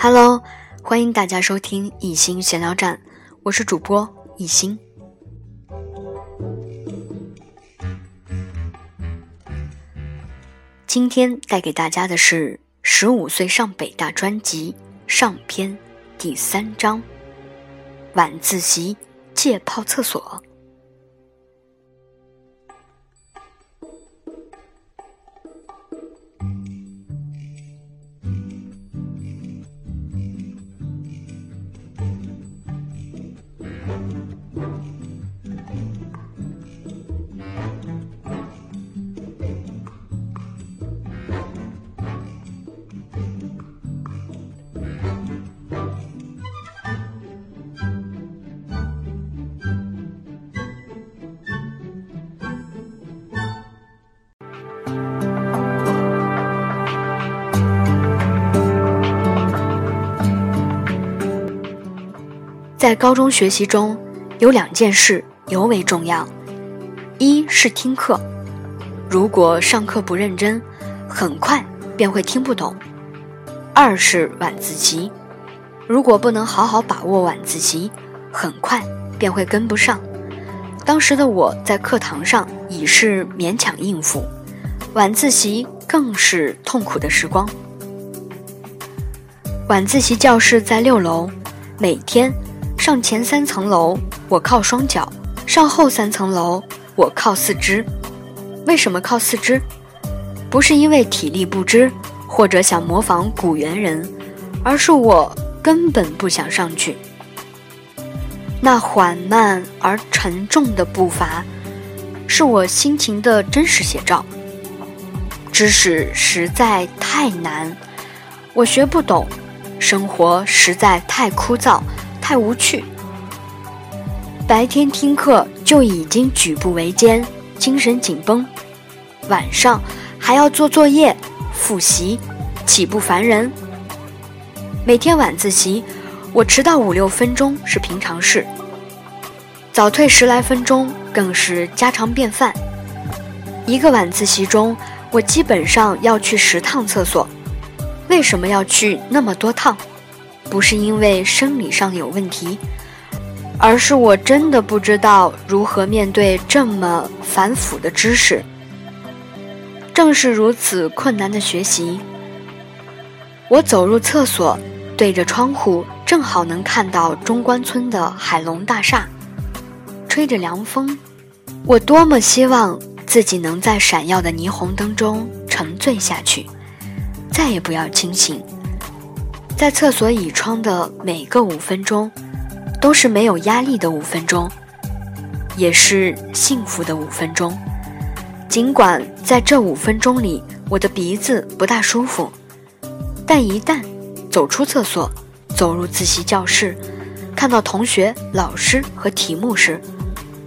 Hello，欢迎大家收听一心闲聊站，我是主播一心。今天带给大家的是《十五岁上北大》专辑上篇第三章：晚自习借泡厕所。在高中学习中，有两件事尤为重要：一是听课，如果上课不认真，很快便会听不懂；二是晚自习，如果不能好好把握晚自习，很快便会跟不上。当时的我在课堂上已是勉强应付，晚自习更是痛苦的时光。晚自习教室在六楼，每天。上前三层楼，我靠双脚；上后三层楼，我靠四肢。为什么靠四肢？不是因为体力不支，或者想模仿古猿人，而是我根本不想上去。那缓慢而沉重的步伐，是我心情的真实写照。知识实在太难，我学不懂；生活实在太枯燥。太无趣。白天听课就已经举步维艰、精神紧绷，晚上还要做作业、复习，岂不烦人？每天晚自习，我迟到五六分钟是平常事，早退十来分钟更是家常便饭。一个晚自习中，我基本上要去十趟厕所。为什么要去那么多趟？不是因为生理上有问题，而是我真的不知道如何面对这么繁复的知识。正是如此困难的学习，我走入厕所，对着窗户，正好能看到中关村的海龙大厦，吹着凉风。我多么希望自己能在闪耀的霓虹灯中沉醉下去，再也不要清醒。在厕所倚窗的每个五分钟，都是没有压力的五分钟，也是幸福的五分钟。尽管在这五分钟里，我的鼻子不大舒服，但一旦走出厕所，走入自习教室，看到同学、老师和题目时，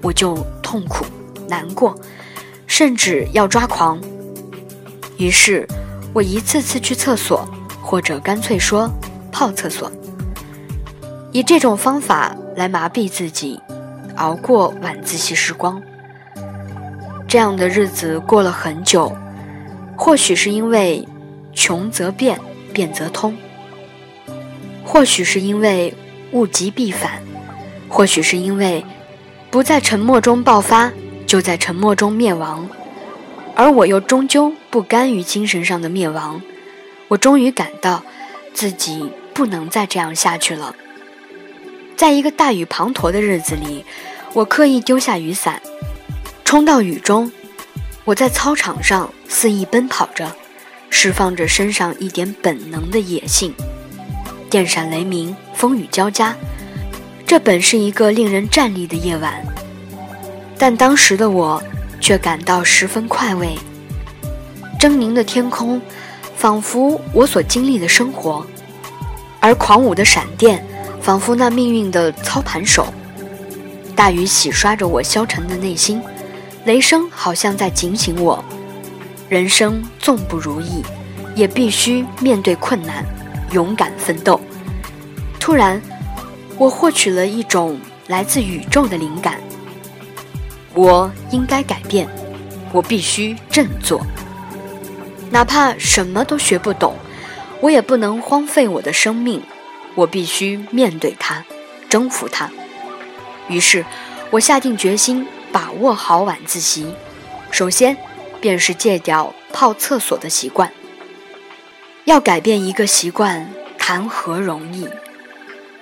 我就痛苦、难过，甚至要抓狂。于是，我一次次去厕所。或者干脆说泡厕所，以这种方法来麻痹自己，熬过晚自习时光。这样的日子过了很久，或许是因为穷则变，变则通；或许是因为物极必反；或许是因为不在沉默中爆发，就在沉默中灭亡。而我又终究不甘于精神上的灭亡。我终于感到，自己不能再这样下去了。在一个大雨滂沱的日子里，我刻意丢下雨伞，冲到雨中。我在操场上肆意奔跑着，释放着身上一点本能的野性。电闪雷鸣，风雨交加，这本是一个令人战栗的夜晚，但当时的我却感到十分快慰。狰狞的天空。仿佛我所经历的生活，而狂舞的闪电，仿佛那命运的操盘手。大雨洗刷着我消沉的内心，雷声好像在警醒我：人生纵不如意，也必须面对困难，勇敢奋斗。突然，我获取了一种来自宇宙的灵感：我应该改变，我必须振作。哪怕什么都学不懂，我也不能荒废我的生命，我必须面对它，征服它。于是，我下定决心把握好晚自习。首先，便是戒掉泡厕所的习惯。要改变一个习惯，谈何容易？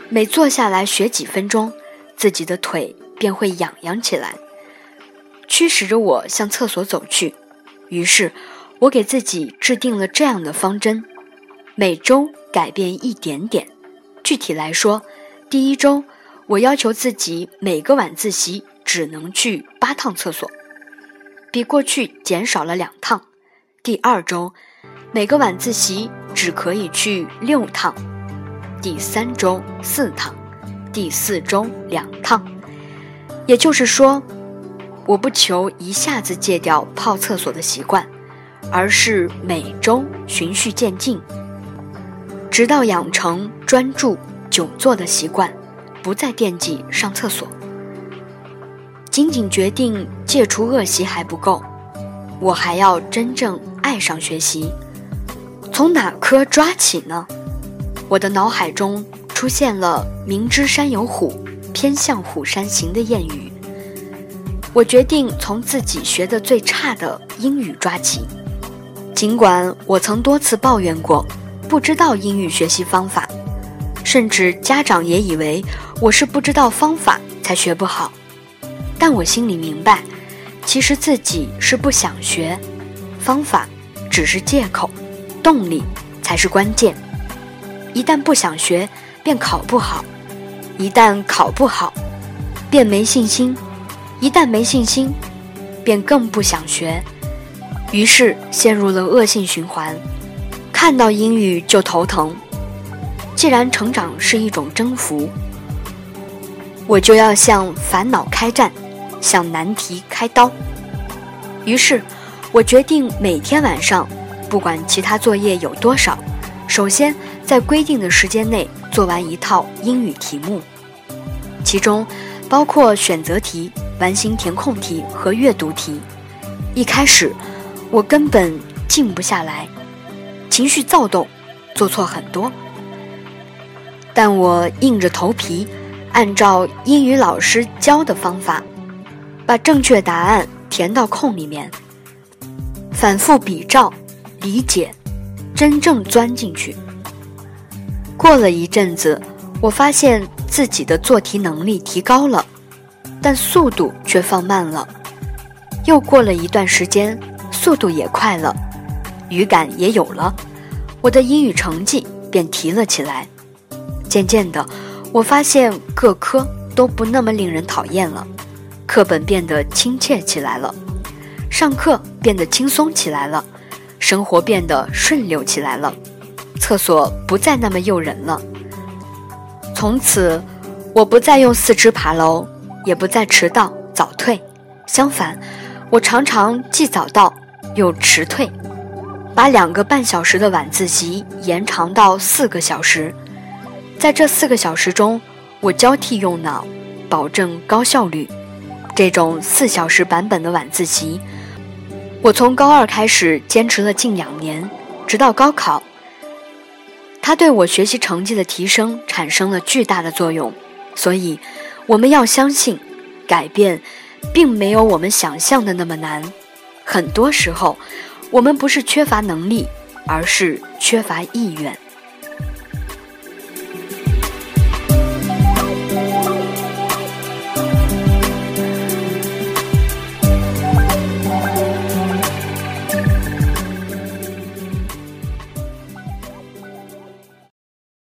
每坐下来学几分钟，自己的腿便会痒痒起来，驱使着我向厕所走去。于是，我给自己制定了这样的方针。每周改变一点点。具体来说，第一周我要求自己每个晚自习只能去八趟厕所，比过去减少了两趟。第二周每个晚自习只可以去六趟，第三周四趟，第四周两趟。也就是说，我不求一下子戒掉泡厕所的习惯，而是每周循序渐进。直到养成专注久坐的习惯，不再惦记上厕所。仅仅决定戒除恶习还不够，我还要真正爱上学习。从哪科抓起呢？我的脑海中出现了“明知山有虎，偏向虎山行”的谚语。我决定从自己学的最差的英语抓起，尽管我曾多次抱怨过。不知道英语学习方法，甚至家长也以为我是不知道方法才学不好。但我心里明白，其实自己是不想学，方法只是借口，动力才是关键。一旦不想学，便考不好；一旦考不好，便没信心；一旦没信心，便更不想学。于是陷入了恶性循环。看到英语就头疼。既然成长是一种征服，我就要向烦恼开战，向难题开刀。于是，我决定每天晚上，不管其他作业有多少，首先在规定的时间内做完一套英语题目，其中包括选择题、完形填空题和阅读题。一开始，我根本静不下来。情绪躁动，做错很多，但我硬着头皮，按照英语老师教的方法，把正确答案填到空里面，反复比照、理解，真正钻进去。过了一阵子，我发现自己的做题能力提高了，但速度却放慢了。又过了一段时间，速度也快了，语感也有了。我的英语成绩便提了起来。渐渐的，我发现各科都不那么令人讨厌了，课本变得亲切起来了，上课变得轻松起来了，生活变得顺溜起来了，厕所不再那么诱人了。从此，我不再用四肢爬楼，也不再迟到早退，相反，我常常既早到又迟退。把两个半小时的晚自习延长到四个小时，在这四个小时中，我交替用脑，保证高效率。这种四小时版本的晚自习，我从高二开始坚持了近两年，直到高考。它对我学习成绩的提升产生了巨大的作用。所以，我们要相信，改变，并没有我们想象的那么难。很多时候。我们不是缺乏能力，而是缺乏意愿。